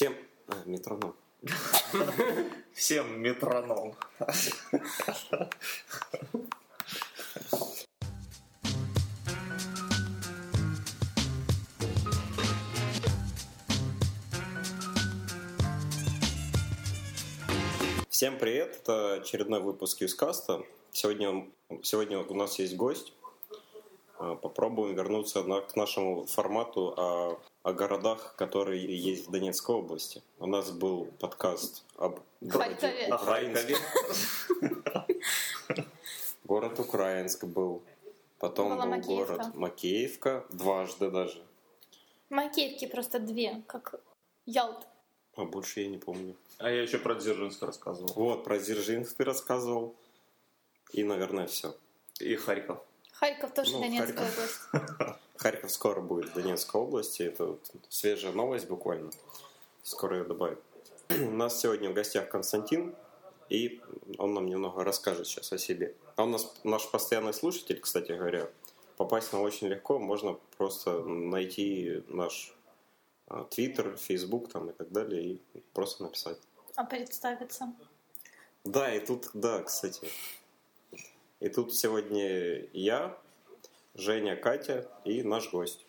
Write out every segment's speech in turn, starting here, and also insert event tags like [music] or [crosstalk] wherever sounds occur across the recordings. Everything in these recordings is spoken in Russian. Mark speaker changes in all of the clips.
Speaker 1: Всем... А, метроном. [laughs]
Speaker 2: Всем метроном.
Speaker 1: Всем привет, это очередной выпуск Юскаста. Сегодня, сегодня у нас есть гость. А, попробуем вернуться на, к нашему формату о, о городах, которые есть в Донецкой области. У нас был подкаст об городе
Speaker 3: Харькове.
Speaker 1: Украинске. Город Украинск был. Потом
Speaker 3: Была
Speaker 1: был
Speaker 3: Макеевка.
Speaker 1: город Макеевка, дважды даже.
Speaker 3: Макеевки просто две, как Ялт.
Speaker 1: А больше я не помню.
Speaker 2: А я еще про Дзержинск рассказывал.
Speaker 1: Вот, про Дзержинск ты рассказывал. И, наверное, все.
Speaker 2: И Харьков.
Speaker 3: Харьков тоже
Speaker 1: Ну,
Speaker 3: Донецкая область. [laughs]
Speaker 1: Харьков скоро будет в Донецкой области. Это вот свежая новость буквально. Скоро ее добавят. [clears throat] У нас сегодня в гостях Константин, и он нам немного расскажет сейчас о себе. А он нас, наш постоянный слушатель, кстати говоря. Попасть на очень легко. Можно просто найти наш а, Твиттер, Фейсбук там и так далее, и просто написать.
Speaker 3: А представиться?
Speaker 1: Да, и тут, да, кстати. И тут сегодня я, Женя, Катя и наш гость.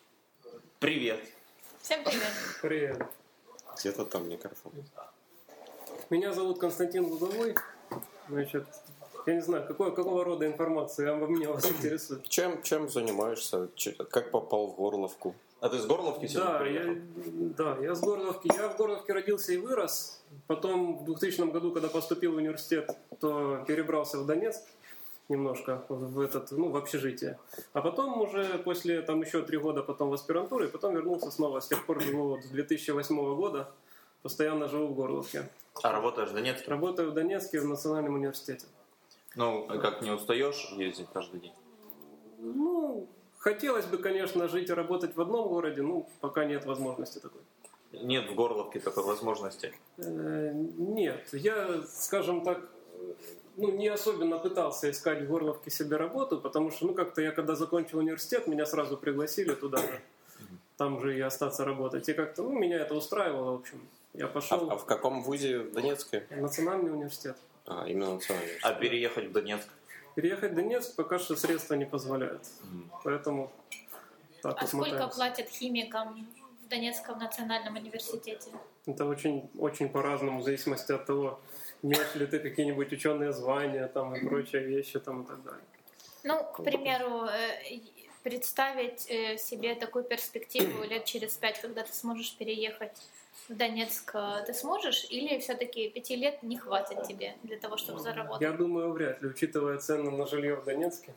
Speaker 2: Привет.
Speaker 3: Всем привет.
Speaker 4: Привет.
Speaker 1: Где-то там микрофон.
Speaker 4: Меня зовут Константин Луговой. Значит, я не знаю, какой, какого рода информация обо мне вас интересует.
Speaker 1: Чем, чем занимаешься? Как попал в Горловку?
Speaker 2: А ты с Горловки сегодня
Speaker 4: Да,
Speaker 2: приехал?
Speaker 4: я, да, я с Горловки. Я в Горловке родился и вырос. Потом в 2000 году, когда поступил в университет, то перебрался в Донецк немножко в этот, ну, в общежитие. А потом уже после там еще три года потом в аспирантуру, и потом вернулся снова. С тех пор живу вот с 2008 года. Постоянно живу в Горловке.
Speaker 2: А работаешь в Донецке?
Speaker 4: Работаю в Донецке в Национальном университете.
Speaker 2: Ну, а как не устаешь ездить каждый день?
Speaker 4: Ну, хотелось бы, конечно, жить и работать в одном городе, ну, пока нет возможности такой.
Speaker 2: Нет в Горловке такой возможности.
Speaker 4: Э, Нет, я, скажем так, ну, не особенно пытался искать в Горловке себе работу, потому что, ну, как-то я, когда закончил университет, меня сразу пригласили туда же, там же и остаться работать. И как-то, ну, меня это устраивало, в общем. Я
Speaker 1: А,
Speaker 4: пошел
Speaker 1: в- а в каком вузе в Донецке?
Speaker 4: в национальный университет.
Speaker 1: А, именно национальный.
Speaker 2: А переехать в Донецк?
Speaker 4: Переехать в Донецк пока что средства не позволяют. Поэтому так
Speaker 3: А сколько платят химикам в Донецком национальном университете?
Speaker 4: Это очень, очень по-разному, в зависимости от того, имеешь ли ты какие-нибудь ученые звания там, и прочие вещи там, и так далее.
Speaker 3: Ну, к примеру, э, представить э, себе такую перспективу [clears throat] лет через пять, когда ты сможешь переехать в Донецк, э, ты сможешь? Или все-таки пяти лет не хватит тебе для того, чтобы заработать?
Speaker 4: Я думаю, вряд ли, учитывая цены на жилье в Донецке.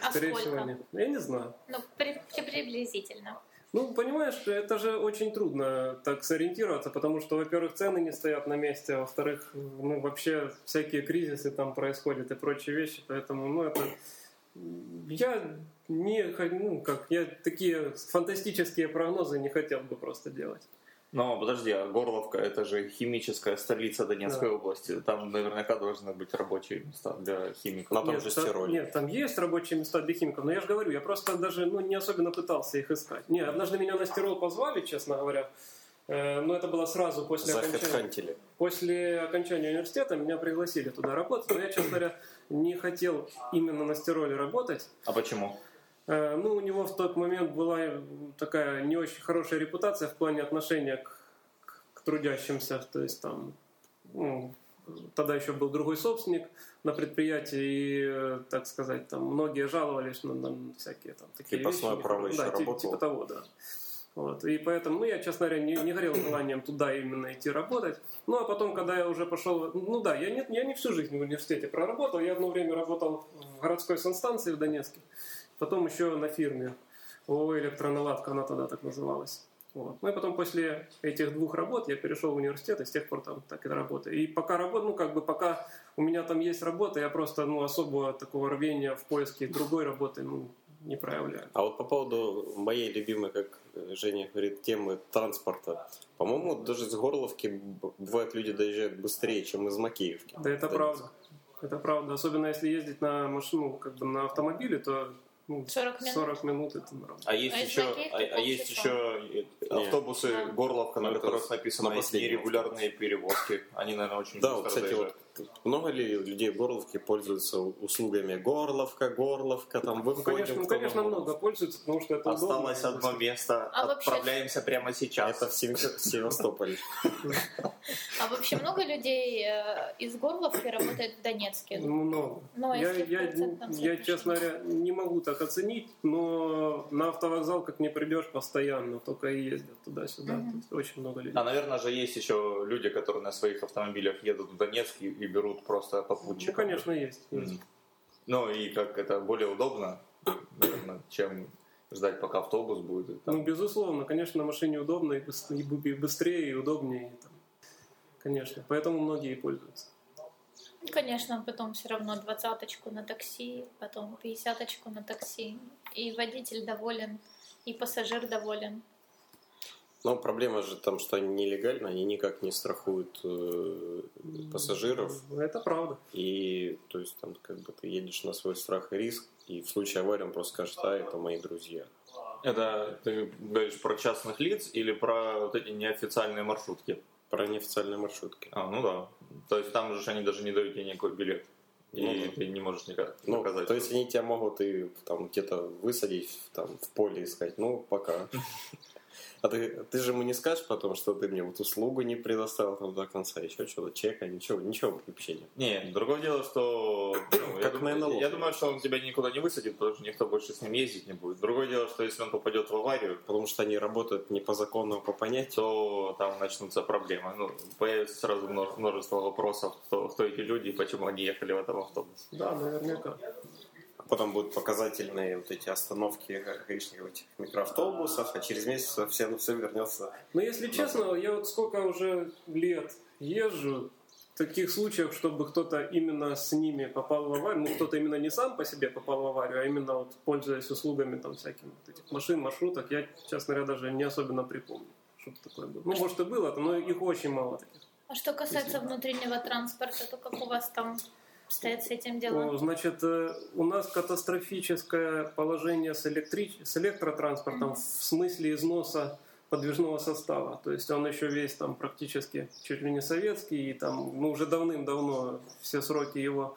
Speaker 3: А
Speaker 4: Скорее всего,
Speaker 3: сколько?
Speaker 4: нет. Я не знаю.
Speaker 3: Ну, при- приблизительно.
Speaker 4: Ну, понимаешь, это же очень трудно так сориентироваться, потому что, во-первых, цены не стоят на месте, а во-вторых, ну, вообще всякие кризисы там происходят и прочие вещи, поэтому, ну, это... Я не, ну, как, я такие фантастические прогнозы не хотел бы просто делать.
Speaker 2: Но подожди, а Горловка это же химическая столица Донецкой
Speaker 4: Да.
Speaker 2: области. Там наверняка должны быть рабочие места для химиков.
Speaker 1: На том
Speaker 4: нет,
Speaker 1: же Стироле.
Speaker 4: нет, там есть рабочие места для химиков, но я же говорю, я просто даже ну, не особенно пытался их искать. Не, однажды меня на стирол позвали, честно говоря, Э, но это было сразу после окончания, после окончания университета, меня пригласили туда работать, но я, честно говоря, не хотел именно на стироле работать.
Speaker 2: А почему?
Speaker 4: Э, Ну, у него в тот момент была такая не очень хорошая репутация в плане отношения к, к- к трудящимся. То есть там ну, тогда еще был другой собственник на предприятии, и, э, так сказать, там многие жаловались на, на всякие там такие
Speaker 1: Крепостное
Speaker 4: вещи.
Speaker 1: право еще
Speaker 4: да, типа,
Speaker 1: работало.
Speaker 4: типа того, да. Вот. И поэтому, ну, я, честно говоря, не, не горел желанием туда именно идти работать. Ну, а потом, когда я уже пошел... Ну да, я не, я не всю жизнь в университете проработал. Я одно время работал в городской санстанции в Донецке. Потом еще на фирме. ООО «Электроналадка», она тогда так называлась. Вот. Ну и потом после этих двух работ я перешел в университет, и с тех пор там так и работаю. И пока работаю, ну как бы пока у меня там есть работа, я просто ну, особого такого рвения в поиске другой работы ну, не проявляю.
Speaker 1: А вот по поводу моей любимой, как Женя говорит, темы транспорта. По-моему, даже с Горловки б- бывает люди доезжают быстрее, чем из Макеевки.
Speaker 4: Да, это правда. Это правда. Особенно если ездить на машину, как бы на автомобиле, то Ну,
Speaker 3: 40 минут.
Speaker 4: 40 минут это нормально.
Speaker 2: А есть
Speaker 3: А
Speaker 2: еще, а, а есть еще автобусы
Speaker 3: Да.
Speaker 2: Горловка, на
Speaker 1: Ну,
Speaker 2: которых написано
Speaker 1: на
Speaker 2: нерегулярные перевозки. Они, наверное, очень
Speaker 1: Да,
Speaker 2: быстро
Speaker 1: вот, кстати, вот много ли людей в Горловке пользуются услугами Горловка, Горловка, там
Speaker 4: Ну,
Speaker 1: выходим?
Speaker 4: конечно, ну, конечно,
Speaker 1: может.
Speaker 4: много пользуются, потому что это
Speaker 2: Осталось
Speaker 4: удобно.
Speaker 2: одно место.
Speaker 3: А вообще-
Speaker 2: Отправляемся прямо сейчас.
Speaker 1: Это в Сев- Севастополе.
Speaker 3: А вообще много людей э, из Горловки работает в Донецке?
Speaker 4: Много.
Speaker 3: Ну, а
Speaker 4: я, честно говоря, не могу так оценить, но на автовокзал как не придешь постоянно, только и ездят туда-сюда. Очень много людей.
Speaker 2: А, наверное же, есть еще люди, которые на своих автомобилях едут в Донецк и берут просто
Speaker 4: ну,
Speaker 2: попутчиков.
Speaker 4: конечно, есть. есть.
Speaker 2: Ну, и как это более удобно, наверное, чем ждать, пока автобус будет. там.
Speaker 4: Ну, безусловно, конечно, на машине удобно и быстрее, и удобнее. и там. Конечно, поэтому многие пользуются.
Speaker 3: Ну, Конечно, потом все равно двадцаточку на такси, потом пятьдесяточку на такси. И водитель доволен, и пассажир доволен.
Speaker 1: Но проблема же там, что они нелегально, они никак не страхуют э, пассажиров.
Speaker 4: Это правда.
Speaker 1: И то есть там как бы ты едешь на свой страх и риск, и в случае аварии он просто скажет, а, это мои друзья.
Speaker 2: Это ты говоришь про частных лиц или про вот эти неофициальные маршрутки?
Speaker 1: Про неофициальные маршрутки.
Speaker 2: А, ну да. То есть там же они даже не дают тебе никакой билет. И
Speaker 1: Ну
Speaker 2: ты не можешь никак
Speaker 1: Ну,
Speaker 2: доказать.
Speaker 1: то есть они тебя могут и там где-то высадить там, в поле и сказать, ну, пока. [laughs] А ты, ты же ему не скажешь потом, что ты мне вот услугу не предоставил там до конца, еще что-то, чека, ничего, ничего вообще нет.
Speaker 2: Не, другое дело, что... ну, я,
Speaker 1: Как
Speaker 2: думаю,
Speaker 1: на НЛО.
Speaker 2: я думаю, что он тебя никуда не высадит, потому что никто больше с ним ездить не будет. Другое дело, что если он попадет в аварию,
Speaker 1: Потому что они работают не по закону, а по понятию.
Speaker 2: то там начнутся проблемы. Ну, появится сразу множ- множество вопросов, кто, кто эти люди и почему они ехали в этом автобусе.
Speaker 4: Да, наверняка.
Speaker 1: Потом будут показательные вот эти остановки лишних этих микроавтобусов, а через месяц все, все вернется.
Speaker 4: Но если честно, я вот сколько уже лет езжу, таких случаев, чтобы кто-то именно с ними попал в аварию, ну кто-то именно не сам по себе попал в аварию, а именно вот пользуясь услугами там всяких вот этих машин, маршруток, я, честно говоря, даже не особенно припомню, чтобы такое было. Ну, может и было, но их очень мало таких.
Speaker 3: А что касается внутреннего транспорта, то как у вас там стоят с этим делом?
Speaker 4: Значит, э, у нас катастрофическое положение с, электри... с электротранспортом в смысле износа подвижного состава. То есть он еще весь там практически чуть ли не советский, и там мы уже давным-давно все сроки его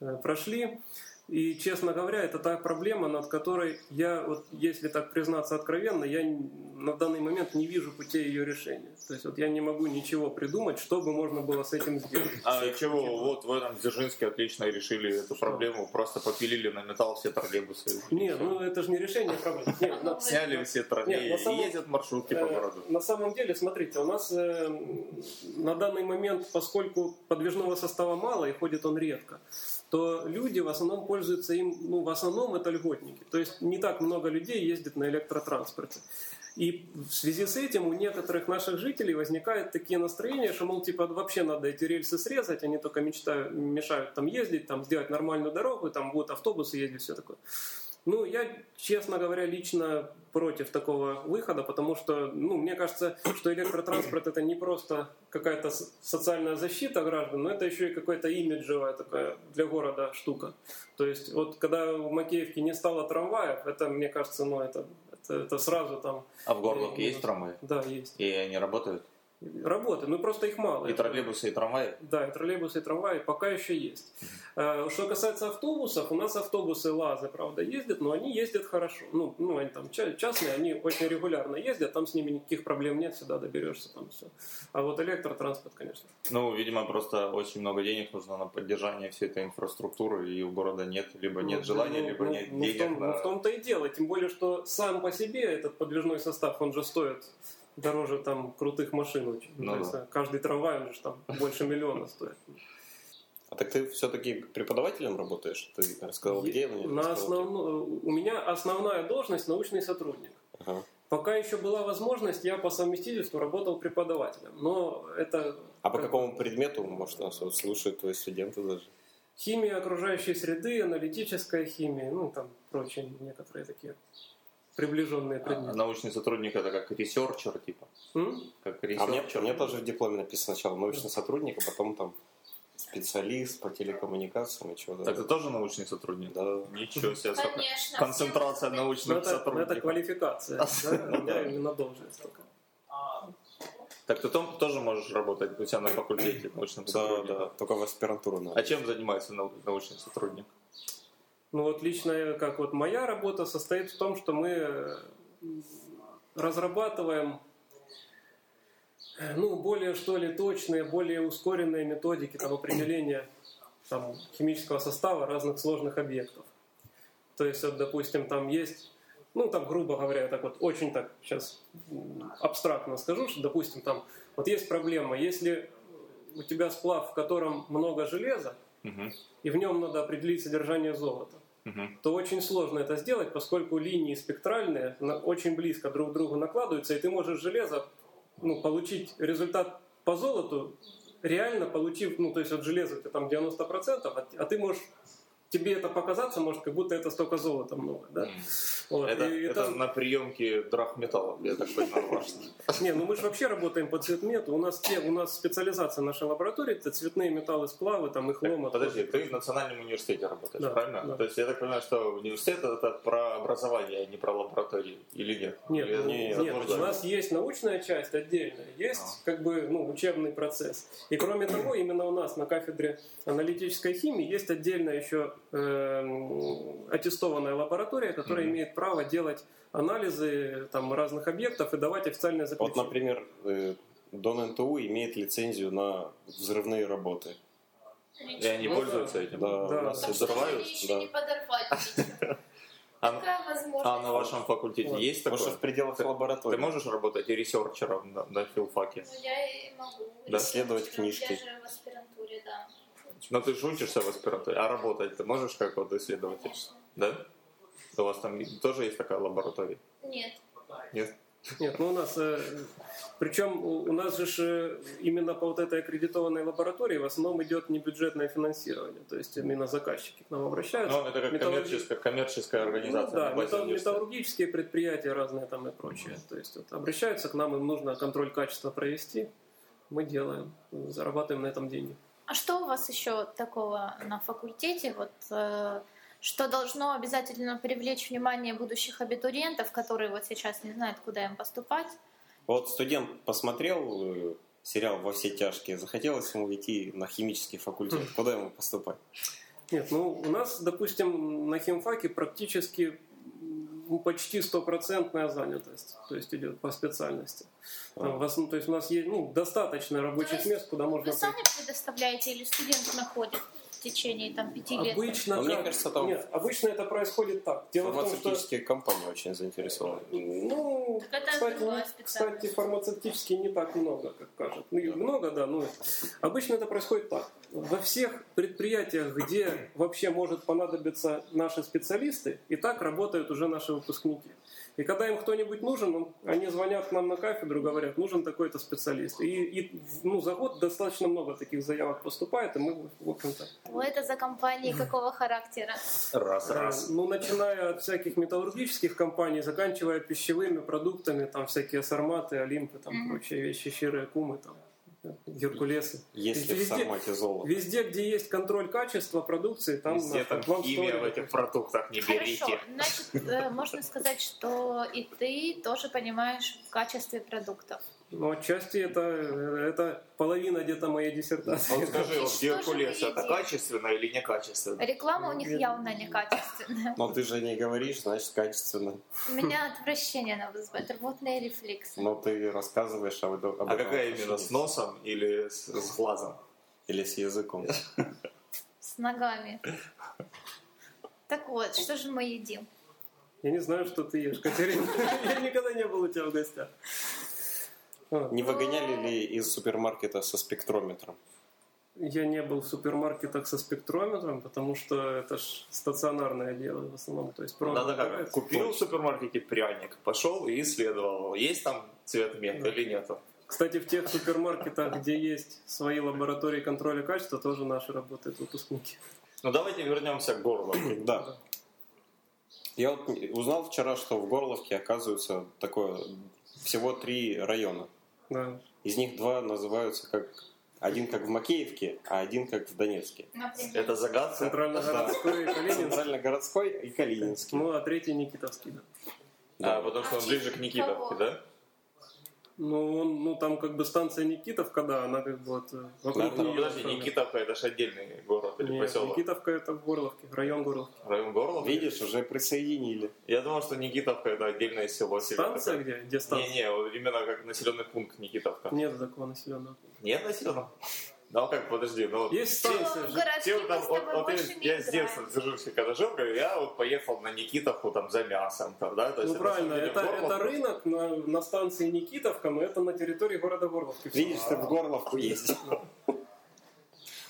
Speaker 4: э, прошли. И, честно говоря, это та проблема, над которой я, вот, если так признаться откровенно, я на данный момент не вижу путей ее решения. То есть вот я не могу ничего придумать, что бы можно было с этим сделать.
Speaker 2: А чего? Вот в этом Дзержинске отлично решили эту проблему. Просто попилили на металл все троллейбусы.
Speaker 4: Нет, ну это же не решение проблемы. Нет, на-
Speaker 2: Сняли все
Speaker 4: Нет,
Speaker 2: троллейбусы
Speaker 4: самом-
Speaker 2: и ездят маршрутки по
Speaker 4: Э,
Speaker 2: городу.
Speaker 4: На самом деле, смотрите, у нас э, на данный момент, поскольку подвижного состава мало и ходит он редко, то люди в основном пользуются им, ну, в основном это льготники. То есть не так много людей ездит на электротранспорте. И в связи с этим у некоторых наших жителей возникают такие настроения, что, мол, типа, вообще надо эти рельсы срезать, они только мечтают, мешают там ездить, там сделать нормальную дорогу, там будут автобусы ездить, все такое. Ну, я, честно говоря, лично против такого выхода, потому что, ну, мне кажется, что электротранспорт это не просто какая-то социальная защита граждан, но это еще и какая-то имиджевая такая для города штука. То есть, вот когда в Макеевке не стало трамваев, это, мне кажется, ну, это, это, это сразу там...
Speaker 2: А в Горловке есть трамваи?
Speaker 4: Да, есть.
Speaker 2: И они работают?
Speaker 4: Работы, ну просто их мало.
Speaker 2: И троллейбусы, и трамваи?
Speaker 4: Да, и троллейбусы, и трамваи пока еще есть. Э, Что касается автобусов, у нас автобусы ЛАЗы, правда, ездят, но они ездят хорошо. Ну, ну они там ча- частные, они очень регулярно ездят, там с ними никаких проблем нет, сюда доберешься, там все. А вот электротранспорт, конечно.
Speaker 2: Ну, видимо, просто очень много денег нужно на поддержание всей этой инфраструктуры, и у города нет, либо нет
Speaker 4: Ну,
Speaker 2: желания,
Speaker 4: ну,
Speaker 2: либо
Speaker 4: ну,
Speaker 2: нет
Speaker 4: ну, в
Speaker 2: денег
Speaker 4: том-
Speaker 2: на...
Speaker 4: ну, в том-то и дело, тем более, что сам по себе этот подвижной состав, он же стоит дороже там крутых машин очень.
Speaker 2: Ну
Speaker 4: То есть,
Speaker 2: да.
Speaker 4: каждый трамвай, он же там больше миллиона стоит.
Speaker 1: А так ты все-таки преподавателем работаешь? Ты рассказал, где? мне
Speaker 4: На
Speaker 1: где.
Speaker 4: основну- У меня основная должность научный сотрудник.
Speaker 1: Ага.
Speaker 4: Пока еще была возможность, я по совместительству работал преподавателем. Но это
Speaker 1: А по какому предмету, может, нас вот слушают твои студенты даже?
Speaker 4: химия окружающей среды, аналитическая химия, ну там прочие некоторые такие приближенные
Speaker 2: А
Speaker 4: предметы.
Speaker 2: научный сотрудник это как researcher, типа?
Speaker 4: М?
Speaker 2: Как
Speaker 1: А мне,
Speaker 2: researcher?
Speaker 1: у меня тоже в дипломе написано сначала научный сотрудник, а потом там специалист по телекоммуникациям и чего-то.
Speaker 2: Так ты тоже научный сотрудник?
Speaker 1: Да.
Speaker 2: Ничего себе. сколько-
Speaker 3: Конечно.
Speaker 2: Концентрация
Speaker 4: Ну,
Speaker 2: научных
Speaker 4: это, ну, это
Speaker 2: сотрудников.
Speaker 4: квалификация, да? [laughs] именно должность только.
Speaker 2: Так ты там тоже можешь работать у себя на факультете научным
Speaker 1: Да,
Speaker 2: сотрудником?
Speaker 1: да, только в аспирантуру надо.
Speaker 2: А чем занимается нау- научный сотрудник?
Speaker 4: Ну вот лично, как вот моя работа состоит в том, что мы э, разрабатываем э, ну, более что ли точные, более ускоренные методики там, определения там, химического состава разных сложных объектов. То есть, вот, допустим, там есть, ну, там, грубо говоря, так вот, очень так сейчас абстрактно скажу, что, допустим, там, вот есть проблема, если у тебя сплав, в котором много железа,
Speaker 2: Мгм.
Speaker 4: и в нем надо определить содержание золота,
Speaker 2: Мгм.
Speaker 4: то очень сложно это сделать, поскольку линии спектральные очень близко друг к другу накладываются, и ты можешь железо ну, получить результат по золоту, реально получив, ну, то есть от железа ты там 90%, а, а ты можешь, тебе это показаться может, как будто это столько золота много, да? Вот,
Speaker 2: Это,
Speaker 4: и
Speaker 2: это
Speaker 4: там-
Speaker 2: на приемке драгметаллов, я так понимаю. [laughs]
Speaker 4: Не, ну мы же вообще работаем по цветмету. У нас, те, у нас специализация нашей лаборатории это цветные металлы сплавы, там их лома.
Speaker 2: Подожди, ты в национальном университете работаешь,
Speaker 4: Да,
Speaker 2: правильно?
Speaker 4: да.
Speaker 2: То есть я так понимаю, что университет это про образование, а не про лабораторию, или нет?
Speaker 4: Нет,
Speaker 2: Или
Speaker 4: ну, нет, у нас есть научная часть отдельная, есть
Speaker 2: А.
Speaker 4: как бы ну, учебный процесс. И кроме того, именно у нас на кафедре аналитической химии есть отдельная еще аттестованная лаборатория, которая
Speaker 2: Мгм.
Speaker 4: имеет право делать анализы там, разных объектов и давать официальное
Speaker 1: Вот,
Speaker 4: заключение.
Speaker 1: например, э, Дон НТУ имеет лицензию на взрывные работы.
Speaker 2: И они
Speaker 4: Ну,
Speaker 2: пользуются
Speaker 4: да.
Speaker 2: этим?
Speaker 1: Да,
Speaker 4: Да.
Speaker 1: нас
Speaker 3: Так
Speaker 1: и
Speaker 3: что
Speaker 1: взрывают, да.
Speaker 3: не подорвали.
Speaker 2: А, а на вашем факультете
Speaker 4: Вот.
Speaker 2: есть
Speaker 1: Потому
Speaker 2: такое?
Speaker 1: что в пределах
Speaker 2: Ты-
Speaker 1: лаборатории.
Speaker 2: Ты можешь работать и researcher ом на, на филфаке?
Speaker 3: Ну, я и могу.
Speaker 2: Да.
Speaker 1: Исследовать книжки.
Speaker 3: Я же в аспирантуре, да.
Speaker 2: Но ты же учишься в аспирантуре, а работать ты можешь как вот исследователь? Да? У вас там тоже есть такая лаборатория?
Speaker 3: Нет.
Speaker 2: Нет?
Speaker 4: Нет, ну у нас, э, причем у нас же э, именно по вот этой аккредитованной лаборатории в основном идет небюджетное финансирование, то есть именно заказчики к нам обращаются.
Speaker 2: Ну, это как
Speaker 4: Металлурги-
Speaker 2: коммерческая, коммерческая
Speaker 4: Ну,
Speaker 2: организация.
Speaker 4: да,
Speaker 2: базе
Speaker 4: металл-
Speaker 2: университета.
Speaker 4: металлургические предприятия разные там и прочее. То есть вот, обращаются к нам, им нужно контроль качества провести, мы делаем, зарабатываем на этом деньги.
Speaker 3: А что у вас еще такого на факультете? Вот э, что должно обязательно привлечь внимание будущих абитуриентов, которые вот сейчас не знают, куда им поступать?
Speaker 1: Вот студент посмотрел э, сериал «Во все тяжкие», захотелось ему идти на химический факультет. Куда ему поступать?
Speaker 4: Нет, ну у нас, допустим, на химфаке практически почти стопроцентная занятость, то есть идет по специальности. Там, в основном, то есть у нас есть ну, достаточно рабочих
Speaker 3: То есть
Speaker 4: мест, куда можно
Speaker 3: Вы сами предоставляете или студент находит течение там пяти лет?
Speaker 4: Обычно,
Speaker 1: Но мне кажется, там-
Speaker 4: Нет, обычно это происходит так. Дело в том, что
Speaker 1: Фармацевтические компании очень заинтересованы.
Speaker 4: Ну,
Speaker 3: Так это
Speaker 4: кстати, не-
Speaker 3: специальность.
Speaker 4: кстати, фармацевтические не так много, как кажут. Ну, их много, да, но обычно это происходит так. Во всех предприятиях, где вообще может понадобиться наши специалисты, и так работают уже наши выпускники. И когда им кто-нибудь нужен, ну, они звонят к нам на кафедру, говорят, нужен такой-то специалист. И, и, ну, за год достаточно много таких заявок поступает, и мы, в общем-то,
Speaker 3: Вы это за компании какого характера?
Speaker 2: Раз,
Speaker 4: Э,
Speaker 2: раз.
Speaker 4: Ну, начиная от всяких металлургических компаний, заканчивая пищевыми продуктами, там всякие сарматы, олимпы, там прочие вещи, щирые кумы, там, геркулесы.
Speaker 1: Если в
Speaker 4: Везде-
Speaker 1: формате золота.
Speaker 4: Везде, где есть контроль качества продукции, там
Speaker 2: Везде там химия в этих продуктах, не берите.
Speaker 3: Хорошо, значит, э, можно сказать, что и ты тоже понимаешь в качестве продуктов.
Speaker 4: Но отчасти это, это половина где-то моей диссертации.
Speaker 2: Вот скажи, вот
Speaker 3: Что же
Speaker 2: Геркулес это качественно или некачественно?
Speaker 3: Реклама у них явно некачественная.
Speaker 1: Но ты же не говоришь, значит, качественно.
Speaker 3: У меня отвращение на вызывает, рвотные рефлексы.
Speaker 1: Но ты рассказываешь об, этом- об
Speaker 2: А
Speaker 1: этом
Speaker 2: какая именно, с носом или с, с глазом?
Speaker 1: Или с языком.
Speaker 3: С ногами. Так вот, что же мы едим?
Speaker 4: Я не знаю, что ты ешь, Катерина. [laughs] Я никогда не был у тебя в гостях. А,
Speaker 1: Не выгоняли ли из супермаркета со спектрометром?
Speaker 4: Я не был в супермаркетах со спектрометром, потому что это ж стационарное дело в основном. То есть провод
Speaker 2: Надо как,
Speaker 4: выбирается.
Speaker 2: купил в супермаркете пряник, пошел и исследовал, есть там цвет мед
Speaker 4: Да.
Speaker 2: или нету.
Speaker 4: Кстати, в тех супермаркетах, где есть свои лаборатории контроля качества, тоже наши работают выпускники.
Speaker 2: Ну давайте вернемся к горлу.
Speaker 1: Да. Я вот узнал вчера, что в Горловке оказывается такое всего три района.
Speaker 4: Да.
Speaker 1: Из них два называются как Один как в Макеевке, а один как в Донецке.
Speaker 3: Например.
Speaker 2: Это загадка.
Speaker 4: Центрально-городской и Калининский.
Speaker 1: Центрально-городской и Калининский.
Speaker 4: Ну, а третий Никитовский, да.
Speaker 2: А, потому что он ближе к Никитовке, да?
Speaker 4: Ну, он, ну, там как бы станция Никитовка, да, она как бы вот э, вокруг.
Speaker 2: Ну,
Speaker 4: неё
Speaker 2: подожди. Никитовка это же отдельный город или
Speaker 4: Нет,
Speaker 2: поселок.
Speaker 4: Никитовка это в Горловке, район Горловки.
Speaker 2: Район Горловки?
Speaker 1: Видишь, уже присоединили.
Speaker 2: Я думал, что Никитовка это отдельное село.
Speaker 4: Станция где? Где станция?
Speaker 2: Не-не, именно как населенный пункт Никитовка.
Speaker 4: Нет такого населенного пункта.
Speaker 2: Нет населенного? Ну как, подожди, ну вот
Speaker 4: Есть
Speaker 2: все- там, вот, вот я, я с детства в Дзержинске когда жил, говорю, я вот поехал на Никитовку там за мясом, там, да? То
Speaker 4: Ну
Speaker 2: это,
Speaker 4: правильно,
Speaker 2: на самом
Speaker 4: это,
Speaker 2: деле,
Speaker 4: это рынок на, на станции Никитовка, но это на территории города Горловки.
Speaker 1: Видишь, ты в Горловку ездил.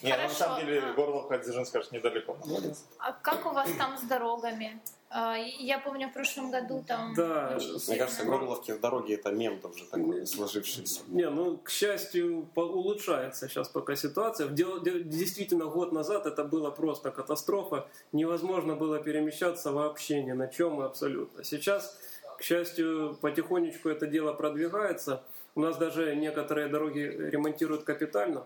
Speaker 2: Не, ну, на
Speaker 3: Хорошо,
Speaker 2: самом деле
Speaker 3: а-
Speaker 2: Горловка от Дзержинска аж недалеко находится.
Speaker 3: А как у вас там с дорогами? А, Я помню, в прошлом году там...
Speaker 4: Да,
Speaker 1: Мне кажется, Горловки в дороге это мем уже такой сложившийся.
Speaker 4: Не, ну, к счастью, улучшается сейчас пока ситуация. Действительно, год назад это было просто катастрофа. Невозможно было перемещаться вообще ни на чем абсолютно. Сейчас, к счастью, потихонечку это дело продвигается. У нас даже некоторые дороги ремонтируют капитально.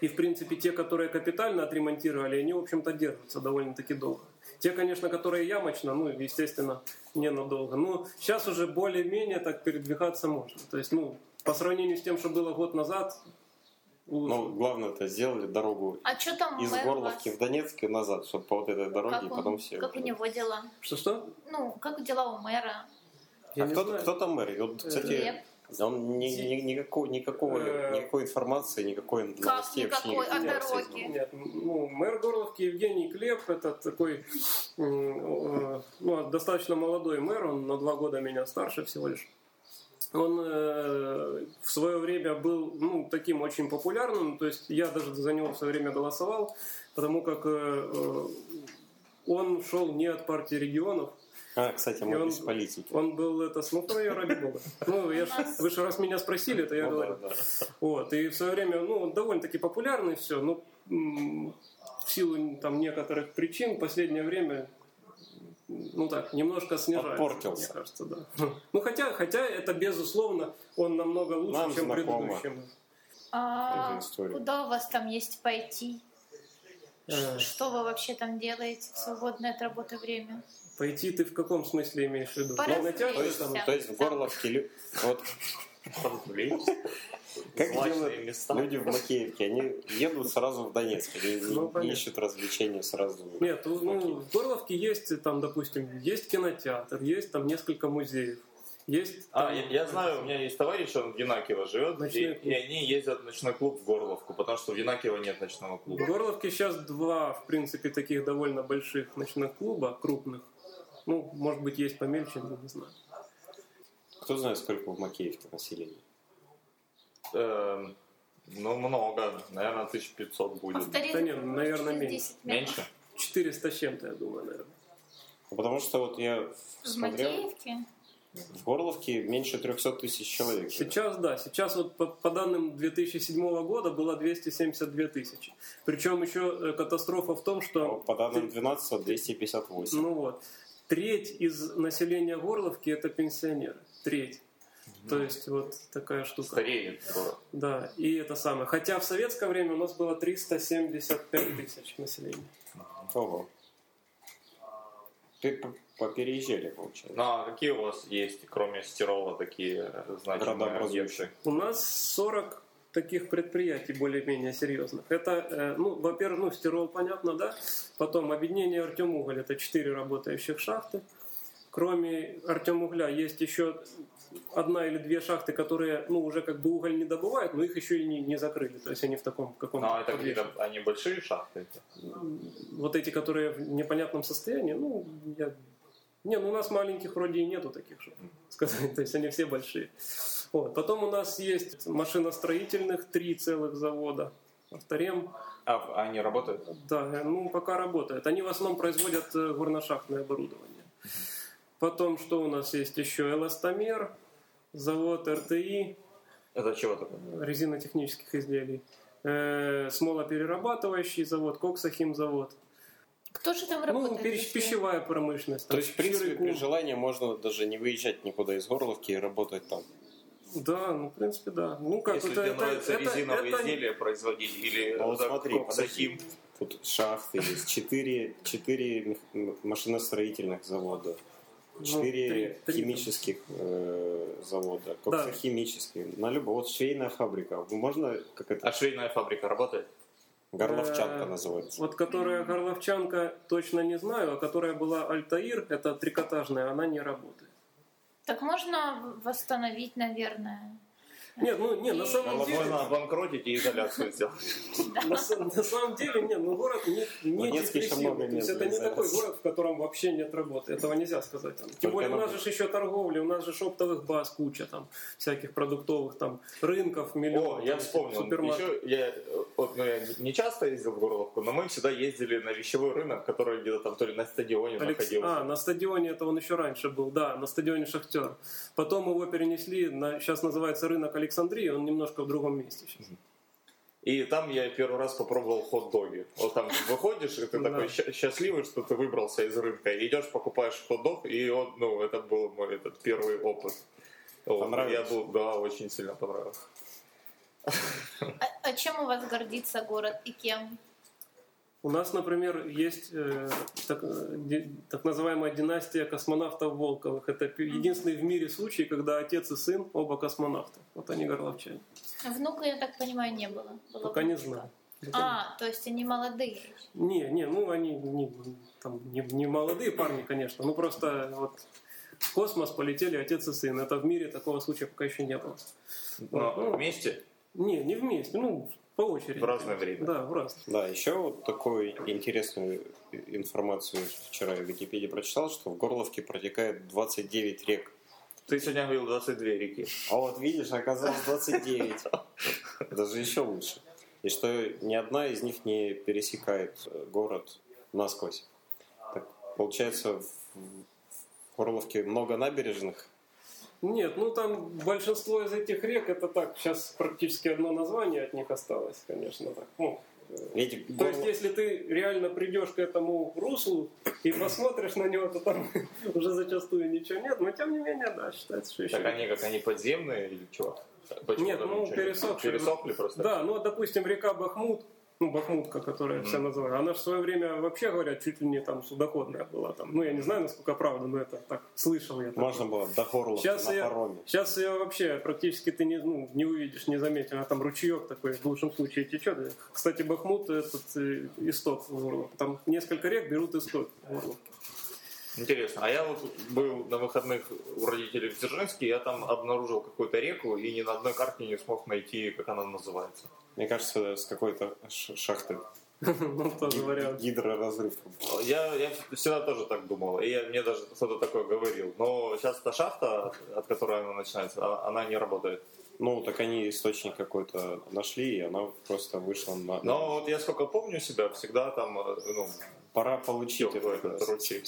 Speaker 4: И, в принципе, те, которые капитально отремонтировали, они, в общем-то, держатся довольно-таки долго. Те, конечно, которые ямочно, ну, естественно, ненадолго. Но сейчас уже более-менее так передвигаться можно. То есть, ну, по сравнению с тем, что было год назад,
Speaker 1: Ну, главное, это сделали дорогу
Speaker 3: А что там
Speaker 1: из Горловки
Speaker 3: вас?
Speaker 1: в Донецк и назад, чтобы по вот этой дороге,
Speaker 3: Как,
Speaker 1: и
Speaker 3: он-
Speaker 1: потом все.
Speaker 3: как у него дела?
Speaker 4: что-что?
Speaker 3: Ну, как дела у мэра?
Speaker 4: Я
Speaker 1: А кто,
Speaker 4: знаю.
Speaker 1: кто там мэр? Вот, кстати,
Speaker 3: Глеб?
Speaker 1: Он ни, ни- никакого, никакого,
Speaker 4: Э,
Speaker 1: никакой информации, никакой
Speaker 3: Как
Speaker 1: новостей вообще
Speaker 3: никакой?
Speaker 1: Не
Speaker 3: дороги?
Speaker 4: Нет, ну, мэр Горловки Евгений Клеп, это такой э, ну, достаточно молодой мэр, он на два года меня старше всего лишь. Он э, в свое время был ну, таким очень популярным, то есть я даже за него в свое время голосовал, потому как э, э, он шел не от партии регионов,
Speaker 1: А, кстати, мы
Speaker 4: он-
Speaker 1: без политики.
Speaker 4: он был это, ну, я ради бога. Ну, я ж- вы же раз меня спросили, это я
Speaker 1: Ну,
Speaker 4: говорю.
Speaker 1: да, да.
Speaker 4: Вот, и в свое время, ну, он довольно-таки популярный все, но м, в силу там некоторых причин в последнее время, ну так, немножко снижается.
Speaker 1: Подпортился.
Speaker 4: Мне кажется, да. Ну, хотя, хотя это, безусловно, он намного лучше,
Speaker 1: Нам
Speaker 4: чем
Speaker 1: знакомо.
Speaker 4: предыдущий.
Speaker 3: А, куда у вас там есть пойти?
Speaker 4: Э,
Speaker 3: Что вы вообще там делаете в свободное от работы время?
Speaker 4: Пойти ты в каком смысле имеешь в виду?
Speaker 3: Поразвлечься.
Speaker 4: На
Speaker 1: То есть,
Speaker 4: театр там?
Speaker 1: то есть в Горловке вот как делают
Speaker 2: места.
Speaker 1: люди в Макеевке, они едут сразу в Донецк, они
Speaker 4: Ну,
Speaker 1: не, ищут развлечения сразу.
Speaker 4: Нет, ну,
Speaker 1: в
Speaker 4: ну,
Speaker 1: Макеевке.
Speaker 4: в Горловке есть там, допустим, есть кинотеатр, есть там несколько музеев. Есть
Speaker 2: А,
Speaker 4: там-
Speaker 2: я, я знаю, у меня есть товарищ, он в Янакиево живет,
Speaker 4: Ночной
Speaker 2: и,
Speaker 4: клуб.
Speaker 2: и они ездят в ночной клуб в Горловку, потому что в Янакиево нет ночного
Speaker 4: В
Speaker 2: клуба.
Speaker 4: Горловке сейчас два, в принципе, таких довольно больших ночных клуба, крупных. Ну, может быть, есть помельче, но не знаю.
Speaker 1: Кто знает, сколько в Макеевке населения?
Speaker 2: Эм, ну, много, наверное, 1500 будет.
Speaker 3: Повтори,
Speaker 4: Да нет, наверное, меньше.
Speaker 3: 10 минут.
Speaker 2: Меньше?
Speaker 4: 400 с чем-то, я думаю, наверное.
Speaker 1: Ну, Потому что вот я
Speaker 3: В
Speaker 1: смотрел,
Speaker 3: Макеевке?
Speaker 1: в Горловке меньше 300 тысяч человек. живет.
Speaker 4: Сейчас, да, сейчас вот по, по данным 2007 года было 272 тысячи. Причем еще э, катастрофа в том,
Speaker 1: А
Speaker 4: что...
Speaker 1: По данным 12 258.
Speaker 4: Ну вот. Треть из населения Горловки это пенсионеры. Треть. То есть вот такая штука.
Speaker 2: Стареет.
Speaker 4: Да, и это самое. Хотя в советское время у нас было 375 тысяч населения.
Speaker 1: Ого. Ты попереезжали, получается.
Speaker 2: Ну, а какие у вас есть, кроме Стерова, такие значимые объекты?
Speaker 4: У нас 40 таких предприятий более-менее серьезных. Это, э, ну, во-первых, ну, Стерол, понятно, да? Потом объединение Артемуголь, это 4 работающих шахты. Кроме Артемугля есть еще одна или две шахты, которые, ну, уже как бы уголь не добывают, но их еще и не, не закрыли. То есть они в таком каком-то
Speaker 2: Ну, а это какие-то, они большие шахты?
Speaker 4: Вот эти, которые в непонятном состоянии, ну, я... Не, ну у нас маленьких вроде и нету таких, чтобы сказать, то есть они все большие. Вот. Потом у нас есть машиностроительных три целых завода. Авторем,
Speaker 2: А, они работают?
Speaker 4: да, ну пока работает. Они в основном производят э, горношахтное оборудование. Потом что у нас есть еще? Эластомер, завод РТИ,
Speaker 2: Это чего такое?
Speaker 4: резинотехнических изделий, э, смолоперерабатывающий завод, коксохим завод.
Speaker 3: Кто же там
Speaker 4: Ну,
Speaker 3: работает?
Speaker 4: пищ-
Speaker 3: если-
Speaker 4: пищевая промышленность.
Speaker 1: То
Speaker 4: там,
Speaker 1: есть, в принципе, при желании можно даже не выезжать никуда из Горловки и работать там.
Speaker 4: Да, ну, в принципе, да. Ну, как
Speaker 2: Если
Speaker 4: это,
Speaker 2: тебе
Speaker 4: это,
Speaker 2: нравится
Speaker 4: это-
Speaker 2: резиновые
Speaker 4: это-
Speaker 2: изделия производить или
Speaker 1: А вот смотри,
Speaker 2: коксахим.
Speaker 1: Тут шахты есть, четыре, четыре машиностроительных завода,
Speaker 4: Ну,
Speaker 1: четыре
Speaker 4: три.
Speaker 1: химических э, завода, коксохимические. На любом, вот швейная фабрика. Можно, как это,
Speaker 2: А швейная фабрика работает?
Speaker 1: горловчанка
Speaker 4: Э,
Speaker 1: называется.
Speaker 4: Вот которая горловчанка, точно не знаю, а которая была Альтаир, это трикотажная, она не работает.
Speaker 3: Так можно восстановить, наверное.
Speaker 4: Нет, ну, не, на самом деле...
Speaker 2: Можно обанкротить и изоляцию сделать. [laughs]
Speaker 4: На, самом деле, нет, ну город не, депрессивный. То есть это не такой город, в котором вообще нет работы. Этого нельзя сказать. Тем более у нас
Speaker 1: на-
Speaker 4: же еще торговля, у нас же оптовых баз куча, там, всяких продуктовых, там, рынков, миллион.
Speaker 2: О, я вспомнил. Еще я, вот, ну, я не часто ездил в Горловку, но мы всегда ездили на вещевой рынок, который где-то там то ли на стадионе
Speaker 4: Алекс-
Speaker 2: находился.
Speaker 4: А, на стадионе это он еще раньше был, да, на стадионе Шахтер. Потом его перенесли, на, сейчас называется рынок Александрии, он немножко в другом месте сейчас.
Speaker 2: И там я первый раз попробовал хот-доги. Вот там выходишь, и ты [laughs]
Speaker 4: Да.
Speaker 2: такой счастливый, что ты выбрался из рынка. Идешь, покупаешь хот-дог, и он, ну, это был мой этот первый опыт. Вот,
Speaker 1: Понравилось?
Speaker 2: Я был, да, очень сильно понравился.
Speaker 3: А, а чем у вас гордится город и кем?
Speaker 4: У нас, например, есть э, так, э, ди- так называемая династия космонавтов Волковых. Это единственный в мире случай, когда отец и сын оба космонавты. Вот они горловчане.
Speaker 3: Внука, я так понимаю, не было. Было
Speaker 4: Пока не
Speaker 3: внучка.
Speaker 4: знаю.
Speaker 3: А, то есть они молодые.
Speaker 4: Не, не, ну они не, там, не, не молодые парни, конечно. Ну просто вот в космос полетели отец и сын. Это в мире такого случая пока еще не было.
Speaker 2: Но
Speaker 4: Ну,
Speaker 2: вместе
Speaker 4: Не, не вместе, ну по очереди.
Speaker 2: в разное время.
Speaker 4: Да, в разное.
Speaker 1: Да, еще вот такую интересную информацию вчера в Википедии прочитал, что в Горловке протекает 29 рек.
Speaker 2: Ты сегодня говорил 22 реки.
Speaker 1: А вот видишь, оказалось 29. Даже еще лучше. И что ни одна из них не пересекает э, город насквозь. Так, получается, в Горловке много набережных.
Speaker 4: Нет, ну там большинство из этих рек это так, сейчас практически одно название от них осталось, конечно, так. Ну, э,
Speaker 1: Эти
Speaker 4: то есть,
Speaker 1: Горлов-
Speaker 4: если ты реально придешь к этому руслу и посмотришь на него, то там [laughs] уже зачастую ничего нет, но тем не менее, да, считается, что еще.
Speaker 2: Так они как они подземные или чего? Почему
Speaker 4: Нет, ну,
Speaker 2: ничего
Speaker 4: пересохшие.
Speaker 2: Пересохли просто?
Speaker 4: Да, ну, допустим, река Бахмут, ну, [laughs] Бахмутка, которая
Speaker 2: Мгм.
Speaker 4: все называют, она в свое время вообще, говорят, чуть ли не там судоходная была там. Ну, я не знаю, насколько правда, но это так слышал я. такое.
Speaker 1: Можно было до Горловки
Speaker 4: Сейчас
Speaker 1: на
Speaker 4: я,
Speaker 1: пароме.
Speaker 4: сейчас ее вообще практически ты не, ну, не увидишь, не заметишь. А там ручеек такой в лучшем случае течет. Кстати, Бахмут этот э, исток. Там несколько рек берут исток Горловки.
Speaker 2: Интересно. А я вот был на выходных у родителей в Дзержинске, я там обнаружил какую-то реку и ни на одной карте не смог найти, как она называется.
Speaker 1: Мне кажется, с какой-то шахты. [laughs]
Speaker 4: Ну, тоже вариант.
Speaker 1: Гидроразрыв.
Speaker 2: Я, я всегда тоже так думал, и я, мне даже кто-то такое говорил. Но сейчас эта шахта, от которой она начинается, а- она не работает.
Speaker 1: Ну, так они источник какой-то нашли, и она просто вышла на...
Speaker 2: Но вот я сколько помню себя, всегда там, э, ну,
Speaker 1: Пора получить
Speaker 2: Всё,
Speaker 1: это,
Speaker 2: это ручей.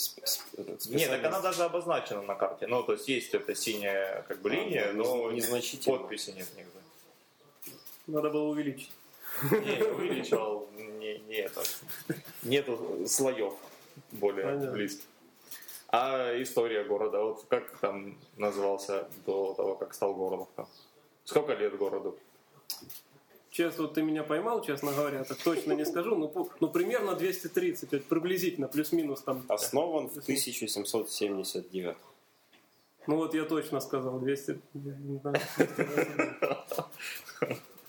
Speaker 1: этот
Speaker 2: не, так она даже обозначена на карте. Ну, то есть есть эта синяя как бы
Speaker 1: А,
Speaker 2: линия,
Speaker 1: ну,
Speaker 2: но
Speaker 1: незначительно.
Speaker 2: подписи нет нигде.
Speaker 4: Надо было увеличить.
Speaker 2: Не, увеличивал, не, не это. Нету слоев более
Speaker 4: Понятно.
Speaker 2: близких. А история города, вот как там назывался до того, как стал городом? Сколько лет городу?
Speaker 4: Честно, вот ты меня поймал, честно говоря, так точно не скажу, ну, пу- ну примерно 230, вот приблизительно, плюс-минус там.
Speaker 1: Основан в 1779.
Speaker 4: Ну вот я точно сказал, 200... не знаю, 220.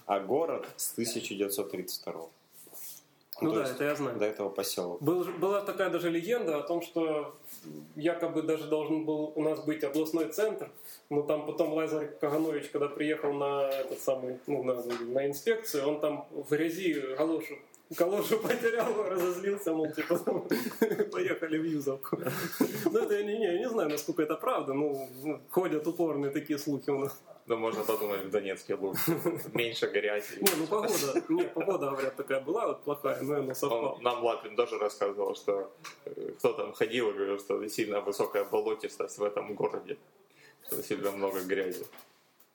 Speaker 1: А город с 1932.
Speaker 4: Ну
Speaker 1: то
Speaker 4: да, это я знаю.
Speaker 1: До этого поселок.
Speaker 4: Был, была такая даже легенда о том, что якобы даже должен был у нас быть областной центр, но там потом Лазарь Каганович, когда приехал на этот самый, ну, на, на инспекцию, он там в грязи галошу Калошу потерял, [laughs] разозлился, мол, типа, [laughs] поехали в Юзовку. [laughs] Ну, это я не, не, не знаю, насколько это правда, ну, ну, ходят упорные такие слухи у нас.
Speaker 2: Ну, можно подумать, в Донецке лучше. [laughs] Меньше грязи.
Speaker 4: Не, ну погода, не, погода, говорят, такая была вот плохая, но она совпала.
Speaker 2: Нам Лапин тоже рассказывал, что э, кто там ходил и говорил, что сильно высокая болотистость в этом городе. Что сильно много грязи.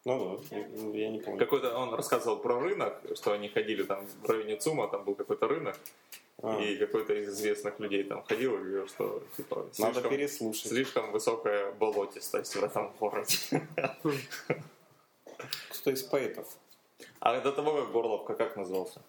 Speaker 1: Ну да, я не помню.
Speaker 2: Какой-то он рассказывал про рынок, что они ходили там в районе ЦУМа, там был какой-то рынок,
Speaker 1: А,
Speaker 2: и какой-то из известных людей там ходил и говорил, что типа
Speaker 1: Надо
Speaker 2: слишком,
Speaker 1: переслушать.
Speaker 2: слишком высокая болотистость в этом городе. [laughs]
Speaker 1: кто-то из поэтов.
Speaker 2: А до того как Горловка как назывался?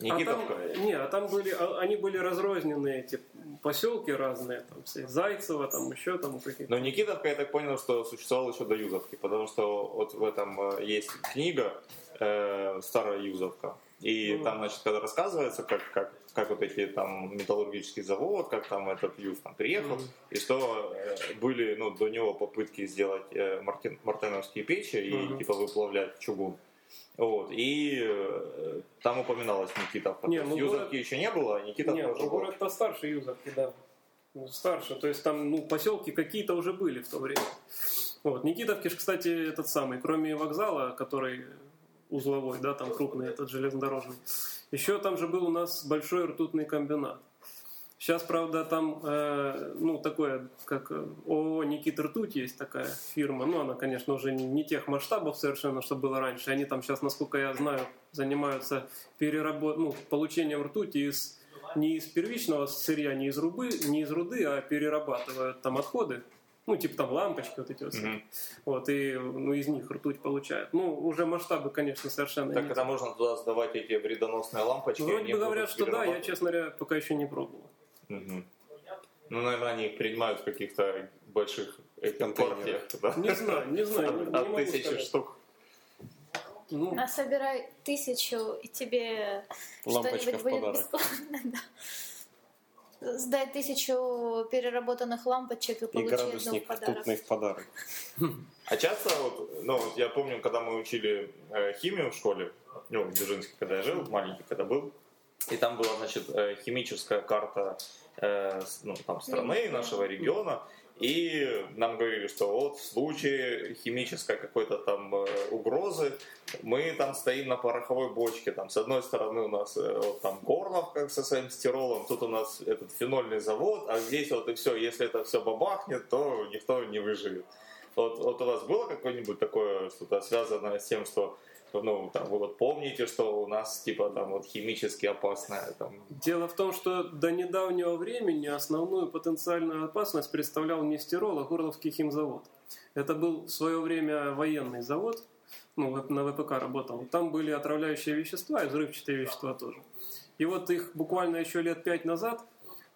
Speaker 2: Никитовка?
Speaker 4: А там, не, а там были, а, они были разрозненные эти поселки разные, там, все, Зайцево, там еще там какие-то.
Speaker 2: Но Никитовка, я так понял, что существовал еще до Юзовки, потому что вот в этом э, есть книга э, «Старая Юзовка», и
Speaker 4: Ну.
Speaker 2: там, значит, когда рассказывается, как, как, как вот эти там металлургический завод, как там этот Юз там приехал,
Speaker 4: Мгм.
Speaker 2: и что э, были, ну, до него попытки сделать э, мартин, мартеновские печи и, типа, выплавлять чугун. Вот, и э, там упоминалась Никитовка.
Speaker 4: Не, ну,
Speaker 2: Юзовки
Speaker 4: город-
Speaker 2: еще не было, а Никитовка
Speaker 4: Нет,
Speaker 2: уже
Speaker 4: ну,
Speaker 2: была.
Speaker 4: город-то старше Юзовки, да. Ну, Старше, то есть там ну, поселки какие-то уже были в то время. Вот. Никитовки ж, кстати, этот самый, кроме вокзала, который узловой, да, там крупный, этот железнодорожный, еще там же был у нас большой ртутный комбинат. Сейчас, правда, там, э, ну, такое, как э, ООО «Никита Ртуть» есть такая фирма. Ну, она, конечно, уже не, не тех масштабов совершенно, что было раньше. Они там сейчас, насколько я знаю, занимаются переработ... ну, получением ртути из не из первичного сырья, не из, рубы, не из руды, а перерабатывают там отходы. Ну, типа там лампочки вот эти вот.
Speaker 2: Мгм.
Speaker 4: Вот, и ну, из них ртуть получают. Ну, уже масштабы, конечно, совершенно
Speaker 2: Так это можно туда сдавать эти вредоносные лампочки?
Speaker 4: Ну, Вроде
Speaker 2: они
Speaker 4: бы говорят, что да, я, честно говоря, пока еще не пробовал.
Speaker 2: Мгм. Ну, наверное, они их принимают в каких-то больших
Speaker 1: Контейнерах.
Speaker 2: Да?
Speaker 4: Не знаю, не знаю. не-
Speaker 2: От,
Speaker 4: не
Speaker 2: от
Speaker 4: могу
Speaker 2: тысячи
Speaker 4: сказать.
Speaker 2: штук.
Speaker 4: Ну,
Speaker 3: А собирай тысячу, и тебе
Speaker 1: Лампочка
Speaker 3: что-нибудь
Speaker 1: в
Speaker 3: будет бесплатно. [laughs] да. Сдай тысячу переработанных лампочек и
Speaker 1: И
Speaker 3: получи одну в
Speaker 1: градусник
Speaker 3: подарок.
Speaker 1: в подарок. [laughs]
Speaker 2: А часто, вот, ну, вот я помню, когда мы учили э, химию в школе, ну, в Дзержинске, когда я жил, маленький когда был, и там была, значит, э, химическая карта э, ну, там, страны, нашего региона, и нам говорили, что вот в случае химической какой-то там э, угрозы мы там стоим на пороховой бочке, там с одной стороны у нас э, вот там Горловка со своим стиролом, тут у нас этот фенольный завод, а здесь вот и все, если это все бабахнет, то никто не выживет. Вот, вот у вас было какое-нибудь такое что-то связанное с тем, что ну, там, вот помните, что у нас типа там вот химически опасная там
Speaker 4: Дело в том, что до недавнего времени основную потенциальную опасность представлял не стирол, а Горловский химзавод. Это был в свое время военный завод, ну, на ВПК работал. Там были отравляющие вещества и взрывчатые вещества тоже. И вот их буквально еще лет пять назад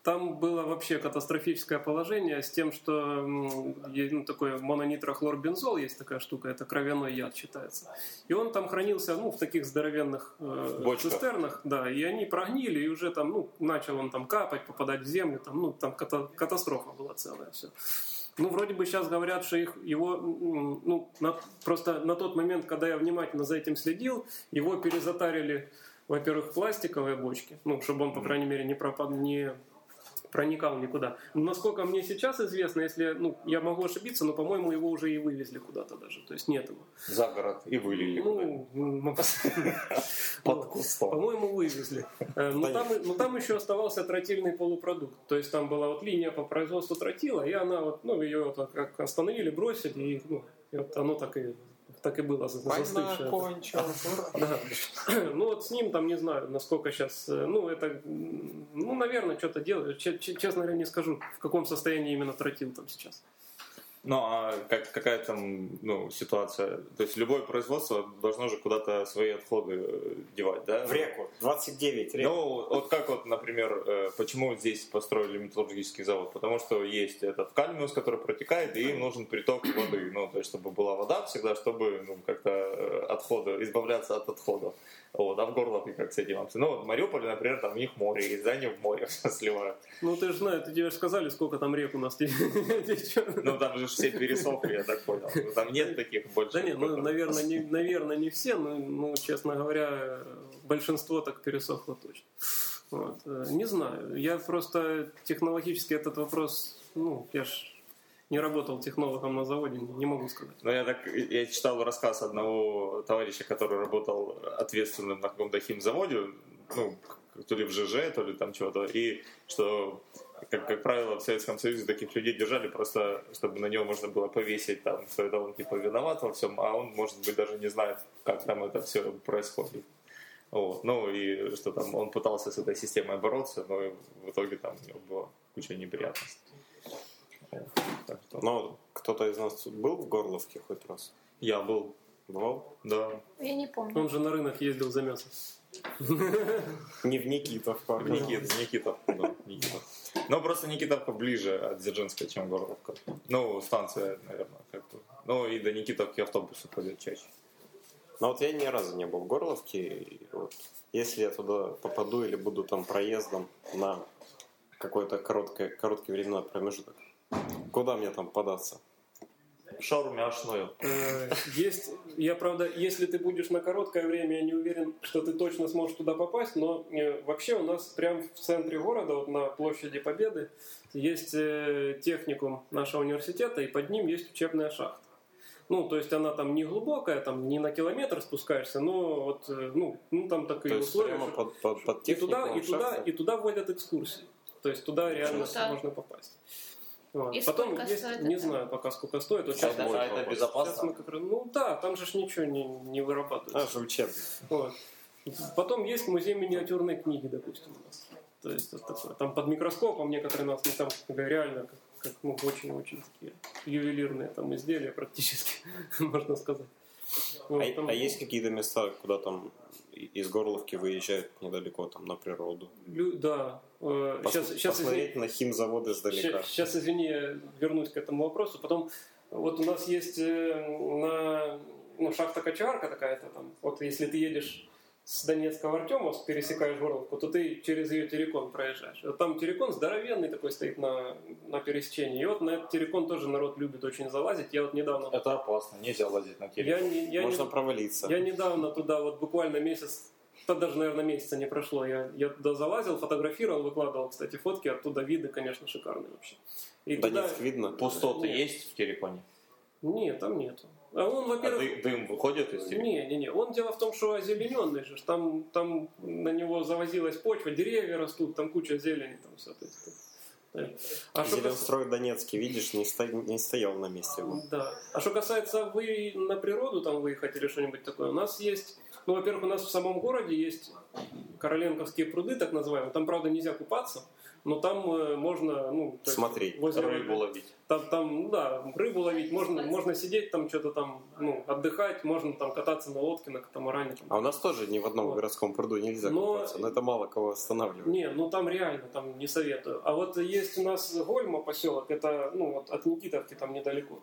Speaker 4: там было вообще катастрофическое положение с тем, что ну, такой мононитрохлорбензол, есть такая штука, это кровяной яд считается. И он там хранился ну, в таких здоровенных э, цистернах, да, и они прогнили, и уже там, ну, начал он там капать, попадать в землю, там, ну, там ката- катастрофа была целая, все. Ну, вроде бы сейчас говорят, что их, его, ну, на- просто на тот момент, когда я внимательно за этим следил, его перезатарили, во-первых, пластиковые бочки, ну, чтобы он, по крайней мере, не пропад, не проникал никуда. Насколько мне сейчас известно, если, ну, я могу ошибиться, но, по-моему, его уже и вывезли куда-то даже, то есть нет его.
Speaker 2: за город и вылили.
Speaker 4: Ну, м, [laughs] [laughs]
Speaker 2: под кустом.
Speaker 4: по-моему, вывезли. Э, Но там, еще оставался тротильный полупродукт. То есть там была вот линия по производству тротила, и она вот, ну, ее вот остановили, бросили, и, ну, и вот оно так и, так и было за- застывшее. [laughs] Да. [laughs] Ну вот с ним там не знаю, насколько сейчас, ну это, ну наверное, что-то делают. Че- че- Честно говоря, не скажу, в каком состоянии именно тротил там сейчас.
Speaker 2: Ну, а как, какая там ну, ситуация? То есть любое производство должно же куда-то свои отходы э, девать, да?
Speaker 1: В реку. 29 рек.
Speaker 2: Ну, вот как вот, например, э, почему здесь построили металлургический завод? Потому что есть этот кальмиус, который протекает, и им нужен приток воды. Ну, то есть, чтобы была вода всегда, чтобы ну, как-то э, отходы, избавляться от отходов. Вот, а в Горловке как с этим? Ну, вот в Мариуполе, например, там у них море да, они в море [laughs] сливают.
Speaker 4: Ну ты же знаешь, тебе же сказали, сколько там рек у нас [laughs] течет.
Speaker 2: Ну, там же все пересохли, я так понял. Там нет таких больше.
Speaker 4: Да нет, ну, наверное, не, наверное, не все, но, ну, честно говоря, большинство так пересохло точно. Вот. э, Не знаю, я просто технологически этот вопрос, ну, я ж не работал технологом на заводе, не могу сказать.
Speaker 2: Ну, я так, я читал рассказ одного товарища, который работал ответственным на каком-то химзаводе, ну, то ли в ЖЖ, то ли там чего-то, и что, как, как правило, в Советском Союзе таких людей держали просто, чтобы на него можно было повесить, там, что это он, типа, виноват во всем, а он, может быть, даже не знает, как там это все происходит. Вот. Ну, и что там, он пытался с этой системой бороться, но в итоге там у него была куча неприятностей. Так что...
Speaker 1: Но кто-то из нас был в Горловке хоть раз?
Speaker 2: Я был
Speaker 1: Бывал?
Speaker 2: Да.
Speaker 3: Я не помню.
Speaker 4: Он же на рынок ездил за мясом. [laughs]
Speaker 1: Не в Никитов,
Speaker 2: В Никит, Никитов, да, Никитов. Но просто Никитовка ближе от Дзержинска, чем Горловка. Ну, станция, наверное, как бы. Ну, и до Никитовки автобусы ходят чаще.
Speaker 1: Но вот я ни разу не был в Горловке. вот если я туда попаду или буду там проездом на какой-то короткий, короткий временной промежуток, куда мне там податься?
Speaker 2: Шауру мяшную.
Speaker 4: Э, Есть, я правда, если ты будешь на короткое время, я не уверен, что ты точно сможешь туда попасть, но э, вообще у нас прямо в центре города, вот на площади Победы, есть э, техникум нашего университета, и под ним есть учебная шахта. Ну, то есть она там не глубокая, там не на километр спускаешься, но вот, ну, ну там
Speaker 1: То
Speaker 4: такие
Speaker 1: есть
Speaker 4: условия.
Speaker 1: прямо
Speaker 4: что-
Speaker 1: под, под, под
Speaker 4: и туда, и туда, и туда вводят экскурсии. То есть туда реально можно попасть. Вот.
Speaker 3: И
Speaker 4: Потом
Speaker 3: сколько
Speaker 4: есть,
Speaker 3: стоит
Speaker 4: не
Speaker 3: это?
Speaker 4: знаю пока сколько стоит. Вот сейчас,
Speaker 2: это, это
Speaker 1: вопрос.
Speaker 4: сейчас мы
Speaker 2: безопасно?
Speaker 4: как раз- ну да, там же ж ничего не, не вырабатывается.
Speaker 1: А, же учебный.
Speaker 4: Вот. Потом есть музей миниатюрной книги, допустим, у нас. То есть вот такое. Там под микроскопом некоторые нас ну, там реально как, как, ну, очень-очень такие ювелирные там изделия практически, [laughs] можно сказать. Вот,
Speaker 1: А,
Speaker 4: там
Speaker 1: а есть какие-то места, куда там из Горловки выезжают недалеко, там, на природу?
Speaker 4: лю- Да. Э,
Speaker 1: Пос-
Speaker 4: Сейчас, сейчас,
Speaker 1: посмотреть на химзаводы издалека.
Speaker 4: Сейчас, извини, я вернусь к этому вопросу. Потом, вот у нас есть э, на ну, шахта Кочегарка такая-то там. Вот если ты едешь с Донецка в Артемовск, пересекаешь Горловку, то ты через ее террикон проезжаешь. Вот там террикон здоровенный такой стоит на, на пересечении. И вот на этот террикон тоже народ любит очень залазить. Я вот недавно...
Speaker 2: Это опасно, нельзя лазить на телефон.
Speaker 4: Я, не, я,
Speaker 1: Можно
Speaker 4: не-
Speaker 1: провалиться.
Speaker 4: я недавно туда вот буквально месяц, да даже, наверное, месяца не прошло. Я, я туда залазил, фотографировал, выкладывал, кстати, фотки. Оттуда виды, конечно, шикарные вообще. И туда-
Speaker 1: Донецк видно?
Speaker 2: Пустоты
Speaker 4: Нет.
Speaker 2: есть в телефоне?
Speaker 4: Нет, там нету. А он,
Speaker 2: А
Speaker 4: во-первых...
Speaker 2: ды- дым выходит из телефона?
Speaker 4: Не, не, не. Он дело в том, что озелененный же. Там, там на него завозилась почва, деревья растут, там куча зелени, там все. То есть, да. а что кас-
Speaker 1: Зеленстрой Донецкий, видишь, не, сто- не стоял на месте. был.
Speaker 4: Да. А что касается вы на природу там выехать или что-нибудь такое, у нас есть, ну, во-первых, у нас в самом городе есть Короленковские пруды, так называемые. Там, правда, нельзя купаться, но там э, можно, ну, то есть
Speaker 1: Смотреть.
Speaker 4: возле-
Speaker 2: Рыбу ловить.
Speaker 4: Там, там, ну да, рыбу ловить, можно, можно сидеть там, что-то там, ну, отдыхать, можно там кататься на лодке, на катамаране. Там.
Speaker 1: А у нас тоже ни в одном
Speaker 4: Вот.
Speaker 1: городском пруду нельзя
Speaker 4: Но-
Speaker 1: купаться, но это мало кого останавливает.
Speaker 4: Не, ну там реально, там не советую. А вот есть у нас Гольма поселок, это ну вот от Никитовки там недалеко.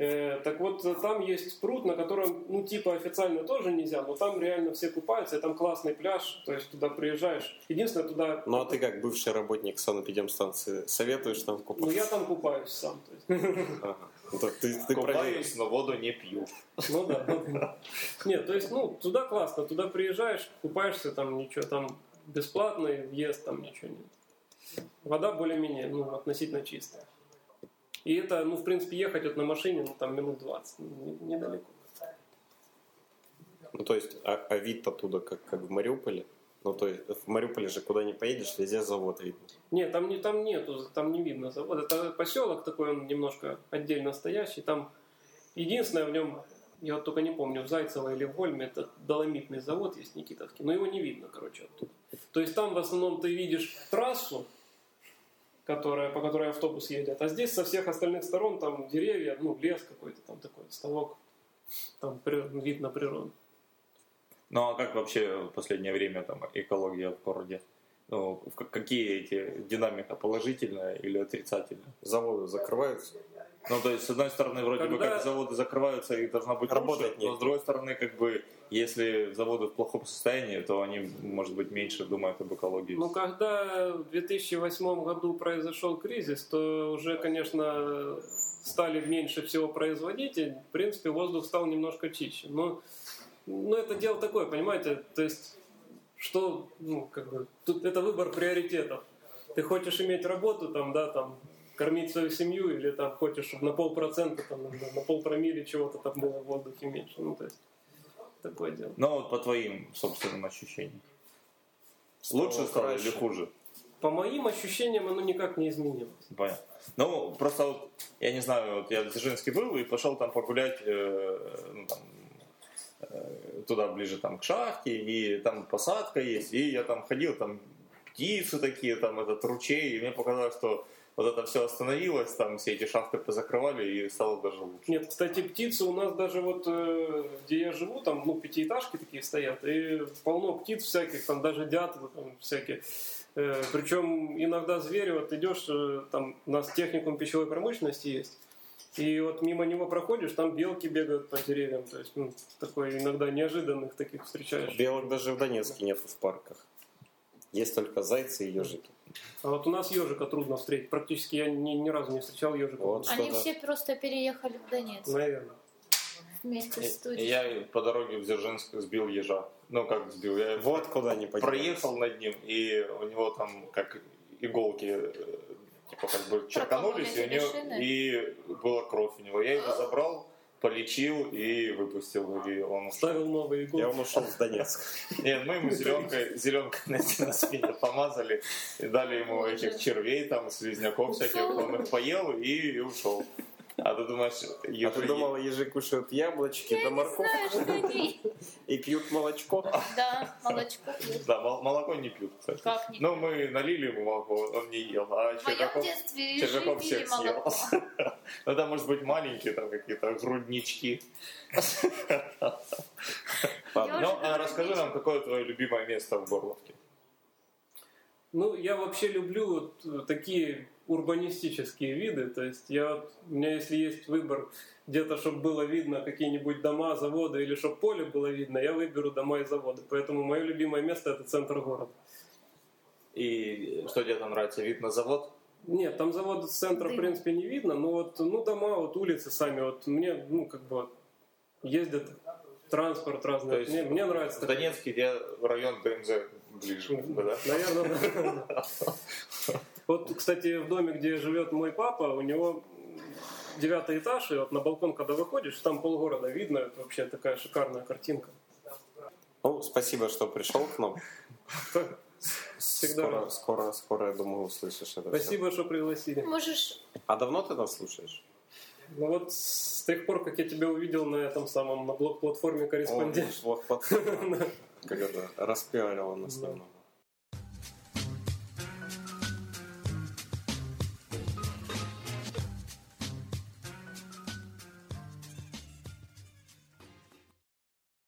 Speaker 4: Э, так вот там есть пруд, на котором, ну типа официально тоже нельзя, но там реально все купаются, и там классный пляж, то есть туда приезжаешь. Единственное, туда...
Speaker 1: Ну а ты как бывший работник санэпидемстанции советуешь там
Speaker 4: Ну
Speaker 1: купаться?
Speaker 4: я там купаюсь сам. То есть.
Speaker 1: Ага. Ну, так ты, ты проверил.
Speaker 2: Купаюсь, но воду не пью.
Speaker 4: Ну да. ну да. Нет, то есть, ну, туда классно, туда приезжаешь, купаешься, там ничего, там бесплатный въезд, там ничего нет. Вода более-менее, ну, относительно чистая. И это, ну, в принципе, ехать вот на машине, ну, там минут 20, ну, не- недалеко.
Speaker 1: Ну то есть, а, а вид оттуда как, как в Мариуполе? Ну то есть, в Мариуполе же куда не поедешь, везде завод видно.
Speaker 4: Нет, там, не, там нету, там не видно завода. Это поселок такой, он немножко отдельно стоящий. Там единственное в нем, я вот только не помню, в Зайцево или в Гольме, это доломитный завод есть Никитовский, но его не видно, короче, оттуда. То есть там в основном ты видишь трассу, которая, по которой автобус едет, а здесь со всех остальных сторон там деревья, ну, лес какой-то там такой, ставок, там вид на природу.
Speaker 2: Ну а как вообще в последнее время там экология в городе? Ну, какие эти динамика, положительная или отрицательная?
Speaker 1: Заводы закрываются.
Speaker 2: Ну, то есть, с одной стороны, вроде бы
Speaker 4: Когда-
Speaker 2: как заводы закрываются и должна быть
Speaker 1: Работать
Speaker 2: лучше, но с другой стороны, как бы, если заводы в плохом состоянии, то они, может быть, меньше думают об экологии.
Speaker 4: Ну, когда в 2008 году произошел кризис, то уже, конечно, стали меньше всего производить, и, в принципе, воздух стал немножко чище. Но, но это дело такое, понимаете, то есть, что, ну, как бы, тут это выбор приоритетов. Ты хочешь иметь работу, там, да, там, кормить свою семью, или там хочешь, чтобы на полпроцента, там, на, полпромилле чего-то там было в воздухе меньше. Ну, то есть, такое дело.
Speaker 2: Ну, вот по твоим собственным ощущениям. Лучше стало или хуже?
Speaker 4: По моим ощущениям, оно никак не изменилось.
Speaker 2: Понятно. Ну, просто вот, я не знаю, вот я в Дзержинске был и пошел там погулять, э, ну, там, э, туда ближе там к шахте, и там посадка есть, и я там ходил, там птицы такие, там этот ручей, и мне показалось, что вот это все остановилось, там все эти шахты позакрывали и стало даже лучше.
Speaker 4: Нет, кстати, птицы у нас даже вот, э, где я живу, там, ну, пятиэтажки такие стоят, и полно птиц всяких, там даже дятлы там всякие. Э, Причем иногда звери, вот идешь, э, там у нас техникум пищевой промышленности есть, и вот мимо него проходишь, там белки бегают по деревьям, то есть ну, такой иногда неожиданных таких встречаешь.
Speaker 1: Белок даже в Донецке нет в парках. Есть только зайцы и ежики.
Speaker 4: А вот у нас ежика трудно встретить, практически я ни, ни разу не встречал ежика.
Speaker 1: Вот.
Speaker 3: Они
Speaker 1: что-то-
Speaker 3: все просто переехали в Донецк
Speaker 4: Наверное.
Speaker 3: вместе с студией.
Speaker 2: я по дороге в Дзержинск сбил ежа. Ну, как сбил? Я
Speaker 1: Вот куда не подевались.
Speaker 2: проехал над ним, и у него там как иголки э, типа как бы черканулись, и, у него, и была кровь у него. Я его забрал, полечил и выпустил, и он.
Speaker 4: Ставил новые
Speaker 1: И
Speaker 4: иголки.
Speaker 1: он ушел в Донецк.
Speaker 2: Нет, мы ему зеленкой, зеленкой на, на спине помазали и дали ему этих червей, там, слизняков всяких, он их поел и, и ушел. А ты думаешь,
Speaker 1: А
Speaker 2: ежи-
Speaker 1: ты думала, ежи кушают яблочки да
Speaker 3: Я не
Speaker 1: морковку и пьют молочко?
Speaker 3: Да, молочко пьют.
Speaker 2: Да, мол- молоко не пьют, кстати.
Speaker 3: Как не
Speaker 2: Ну, мы налили ему молоко, он не ел, а Червяков, Червяков всех съел. [laughs] Ну, там, может быть, маленькие там какие-то груднички. Ну, а расскажи нам, какое твое любимое место в Горловке?
Speaker 4: Ну, я вообще люблю вот э, такие урбанистические виды. То есть я, вот- у меня если есть выбор где-то, чтобы было видно какие-нибудь дома, заводы или чтобы поле было видно, я выберу дома и заводы. Поэтому мое любимое место это центр города.
Speaker 2: И что тебе там нравится? Вид на завод?
Speaker 4: Нет, там завод с центра, в принципе, не видно, но вот, ну, дома, вот улицы сами, вот мне, ну, как бы, ездят транспорт разный.
Speaker 2: То есть
Speaker 4: мне, мне нравится.
Speaker 2: В Донецке где район ДМЗ ближе, да?
Speaker 4: Наверное, да. Вот, кстати, в доме, где живет мой папа, у него девятый этаж, и вот на балкон, когда выходишь, там полгорода видно, это вообще такая шикарная картинка.
Speaker 1: Ну, спасибо, что пришел к нам.
Speaker 4: Всегда
Speaker 1: Скоро,
Speaker 4: рад.
Speaker 1: скоро, скоро, я думаю, услышишь это.
Speaker 4: Спасибо, что пригласили.
Speaker 3: Можешь
Speaker 1: А давно ты нас слушаешь?
Speaker 4: Ну вот с тех пор, как я тебя увидел на этом самом, на блок-платформе
Speaker 1: О,
Speaker 4: корреспондент.
Speaker 1: вот, вот, [laughs] как это, распиарила нас немного.